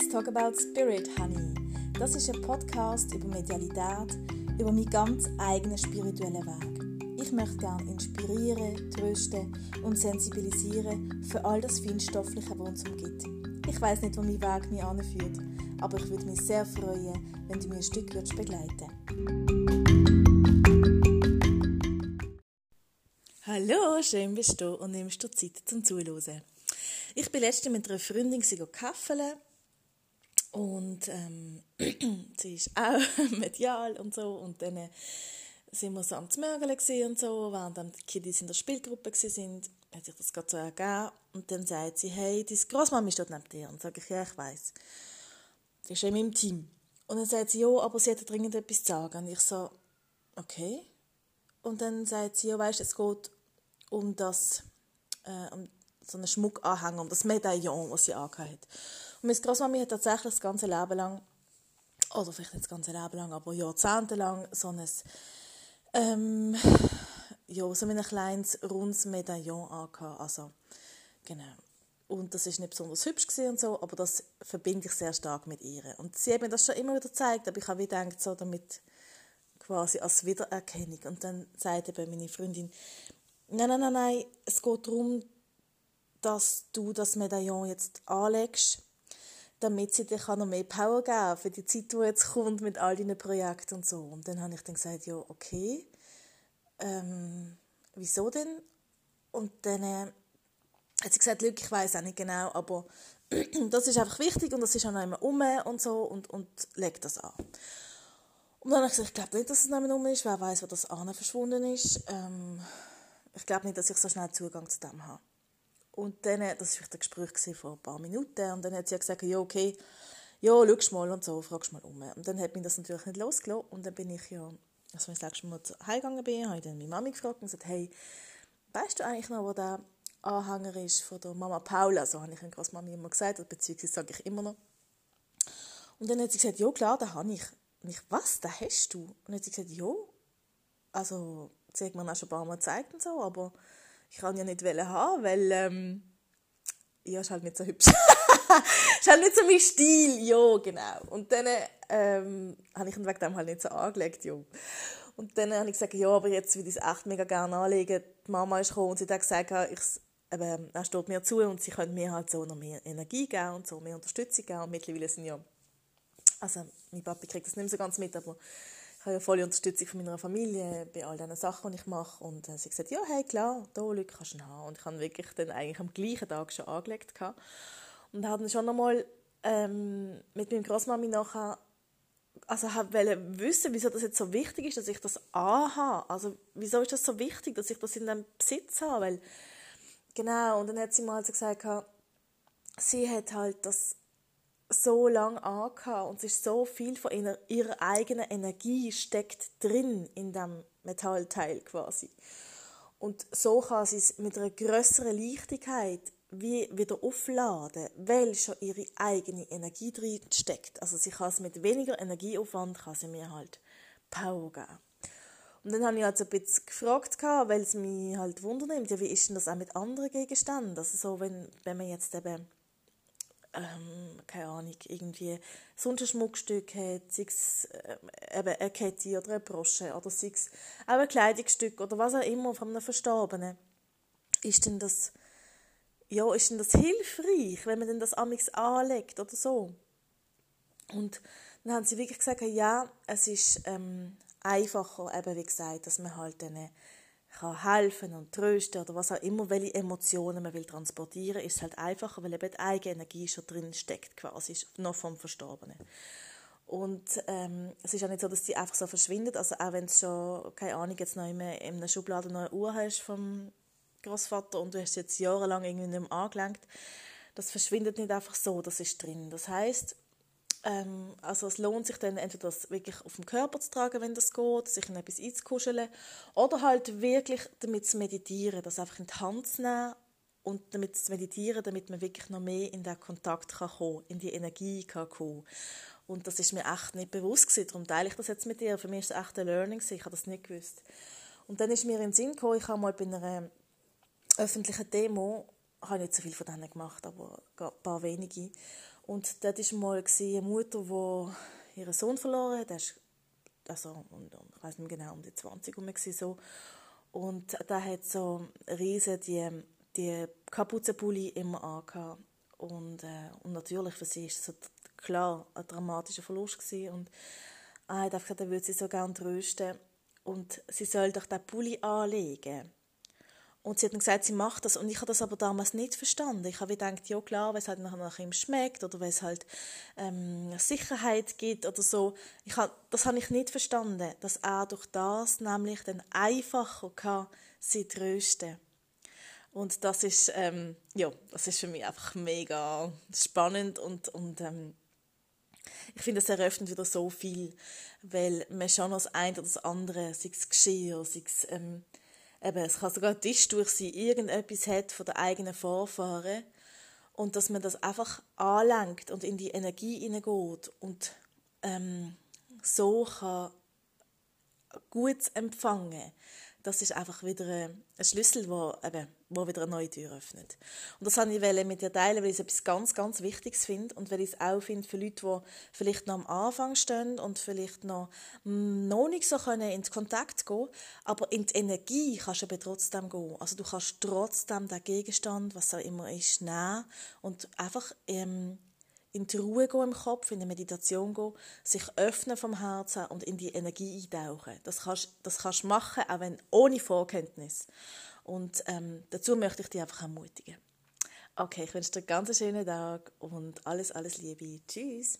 Let's Talk About Spirit, Honey. Das ist ein Podcast über Medialität, über meinen ganz eigenen spirituellen Weg. Ich möchte gerne inspirieren, trösten und sensibilisieren für all das Feinstoffliche, was uns umgibt. Ich weiß nicht, wo mein Weg mich anführt, aber ich würde mich sehr freuen, wenn du mir ein Stück würdest begleiten Hallo, schön bist du und nimmst dir Zeit zum Zuhören. Ich bin letztens mit einer Freundin kaffeln und ähm, sie ist auch medial und so und dann äh, sind wir so am Zmörgeln und so, während dann die Kiddies in der Spielgruppe sind, hat sich das gerade so ergeben und dann sagt sie, hey, deine Großmama steht neben dir und sage ich, ja, ich weiß. Die ist in meinem Team. Und dann sagt sie, ja, aber sie hat dringend etwas zu sagen. Und ich so, okay. Und dann sagt sie, ja, weißt, es geht um das, äh, um so einen Schmuckanhänger, um das Medaillon, das sie angehört hat. Und meine Großmami hat tatsächlich das ganze Leben lang, oder vielleicht nicht das ganze Leben lang, aber jahrzehntelang so ein, ähm, ja, so ein kleines, rundes Medaillon angehabt. Also, genau. Und das ist nicht besonders hübsch und so, aber das verbinde ich sehr stark mit ihr. Und sie hat mir das schon immer wieder gezeigt, aber ich habe wieder gedacht, so damit quasi als Wiedererkennung. Und dann sagte eben meine Freundin, nein, nein, nein, nein, es geht darum, dass du das Medaillon jetzt anlegst, damit sie dir noch mehr Power geben kann für die Zeit, die jetzt kommt mit all deinen Projekten und so. Und dann habe ich dann gesagt, ja, okay, ähm, wieso denn? Und dann äh, hat sie gesagt, ich weiß auch nicht genau, aber das ist einfach wichtig und das ist auch noch immer um und so und, und leg das an. Und dann habe ich gesagt, ich glaube nicht, dass es noch um ist, wer weiß, wo das an verschwunden ist. Ähm, ich glaube nicht, dass ich so schnell Zugang zu dem habe. Und dann, das war ein Gespräch vor ein paar Minuten, und dann hat sie gesagt, ja, okay, ja, schau mal und so, fragst mal um. Und dann hat mich das natürlich nicht losgelassen. Und dann bin ich ja, als ich das Mal heimgegangen bin, habe ich dann meine Mami gefragt und gesagt, hey, weißt du eigentlich noch, wo der Anhänger ist von der Mama Paula? So habe ich an Großmami immer gesagt, beziehungsweise sage ich immer noch. Und dann hat sie gesagt, ja klar, den habe ich. Und ich, was, den hast du? Und dann hat sie gesagt, ja, also, sie hat mir auch schon ein paar Mal gezeigt und so, aber ich kann ja nicht haben, weil ähm, ja, ist halt nicht so hübsch. ist halt nicht so mein Stil, ja, genau. Und dann ähm, habe ich ihn wegen dem halt nicht so angelegt, ja. Und dann habe ich gesagt, ja, aber jetzt würde ich es echt mega gerne anlegen. Die Mama ist gekommen und sie hat gesagt, ich, eben, er steht mir zu und sie können mir halt so noch mehr Energie geben und so mehr Unterstützung geben. Und mittlerweile sind ja, also mein Papi kriegt das nicht mehr so ganz mit, aber ich habe ja volle Unterstützung von meiner Familie bei all diesen Sachen, die ich mache. Und äh, sie hat gesagt, ja, hey, klar, da Leute kannst du haben. Und ich habe wirklich dann eigentlich am gleichen Tag schon angelegt. Gehabt. Und habe dann schon nochmal ähm, mit meinem Großmami nachher also wollte wissen, wieso das jetzt so wichtig ist, dass ich das anhabe. Also wieso ist das so wichtig, dass ich das in dem Besitz habe? Weil, genau, und dann hat sie mal also gesagt, sie hat halt das so lange angehabt und es ist so viel von ihrer, ihrer eigenen Energie steckt drin in dem Metallteil quasi. Und so kann sie es mit einer größeren Leichtigkeit wie wieder aufladen, weil schon ihre eigene Energie drin steckt. Also sie kann es mit weniger Energieaufwand kann sie mir halt Power geben. Und dann habe ich also ein bisschen gefragt, weil es mich halt wundernimmt, ja, wie ist denn das auch mit anderen Gegenständen? Also so, wenn, wenn man jetzt eben ähm, keine Ahnung, irgendwie sonst ein Schmuckstück hat, sei es äh, eben eine Kette oder eine Brosche oder sei es auch ein Kleidungsstück oder was auch immer von einem Verstorbenen, ist denn das, ja, ist denn das hilfreich, wenn man denn das amix anlegt oder so? Und dann haben sie wirklich gesagt, ja, es ist ähm, einfacher, eben wie gesagt, dass man halt eine kann helfen und trösten oder was auch immer, welche Emotionen man will transportieren, ist es halt einfacher, weil eben die eigene Energie schon drin steckt, quasi noch vom Verstorbenen. Und ähm, es ist auch nicht so, dass die einfach so verschwindet. Also auch wenn du schon, keine Ahnung, jetzt noch in einer Schublade eine Uhr hast vom Großvater und du hast jetzt jahrelang irgendwie nicht mehr angelenkt, das verschwindet nicht einfach so, das ist drin. Das heißt, ähm, also es lohnt sich dann entweder das wirklich auf dem Körper zu tragen, wenn das geht, sich in etwas einzukuscheln, oder halt wirklich damit zu meditieren, das einfach in die Hand zu nehmen und damit zu meditieren, damit man wirklich noch mehr in den Kontakt kann kommen, in die Energie kann kommen. Und das ist mir echt nicht bewusst gewesen, darum teile ich das jetzt mit dir. Für mich ist es echt ein Learning, ich habe das nicht gewusst. Und dann ist mir in den Sinn gekommen, ich habe mal bei einer öffentlichen Demo, ich habe nicht so viel von denen gemacht, aber ein paar wenige, Und dort war mal eine Mutter, die ihren Sohn verloren hat. also, und, und, ich weiß nicht genau, um die 20 herum so. Und da hat so riesen die, die Kapuzenpulli immer angehabt. Und, äh, und natürlich für sie war das klar ein dramatischer Verlust gewesen. Und er hat gesagt, er würde sie so gerne trösten. Und sie soll doch den Pulli anlegen. Und sie hat dann gesagt, sie macht das. Und ich habe das aber damals nicht verstanden. Ich habe gedacht, ja klar, weil es halt nach ihm schmeckt oder weil es halt ähm, Sicherheit gibt oder so. Ich habe, das habe ich nicht verstanden, dass er durch das nämlich dann einfacher kann, sie trösten Und das ist, ähm, ja, das ist für mich einfach mega spannend und, und ähm, ich finde, es eröffnet wieder so viel, weil man schon das eine oder das andere, sei es Geschirr, sei es ähm, eben, es kann sogar ein Tisch durch sein, irgendetwas hat von der eigenen Vorfahren. Und dass man das einfach anlenkt und in die Energie hineingeht und ähm, so kann gut empfangen das ist einfach wieder ein Schlüssel, der eben, wo wieder eine neue Tür öffnet. Und das wollte ich mit dir teilen, weil ich es etwas ganz, ganz Wichtiges finde und weil ich es auch finde für Leute, die vielleicht noch am Anfang stehen und vielleicht noch, mm, noch nicht so können in Kontakt gehen aber in die Energie kannst du aber trotzdem gehen. Also du kannst trotzdem den Gegenstand, was auch immer ist, nehmen und einfach ähm, in die Ruhe gehen im Kopf, in die Meditation gehen, sich öffnen vom Herzen und in die Energie eintauchen. Das kannst, das kannst du machen, auch wenn ohne Vorkenntnis. Und ähm, dazu möchte ich dich einfach ermutigen. Okay, ich wünsche dir einen ganz schönen Tag und alles, alles Liebe. Tschüss.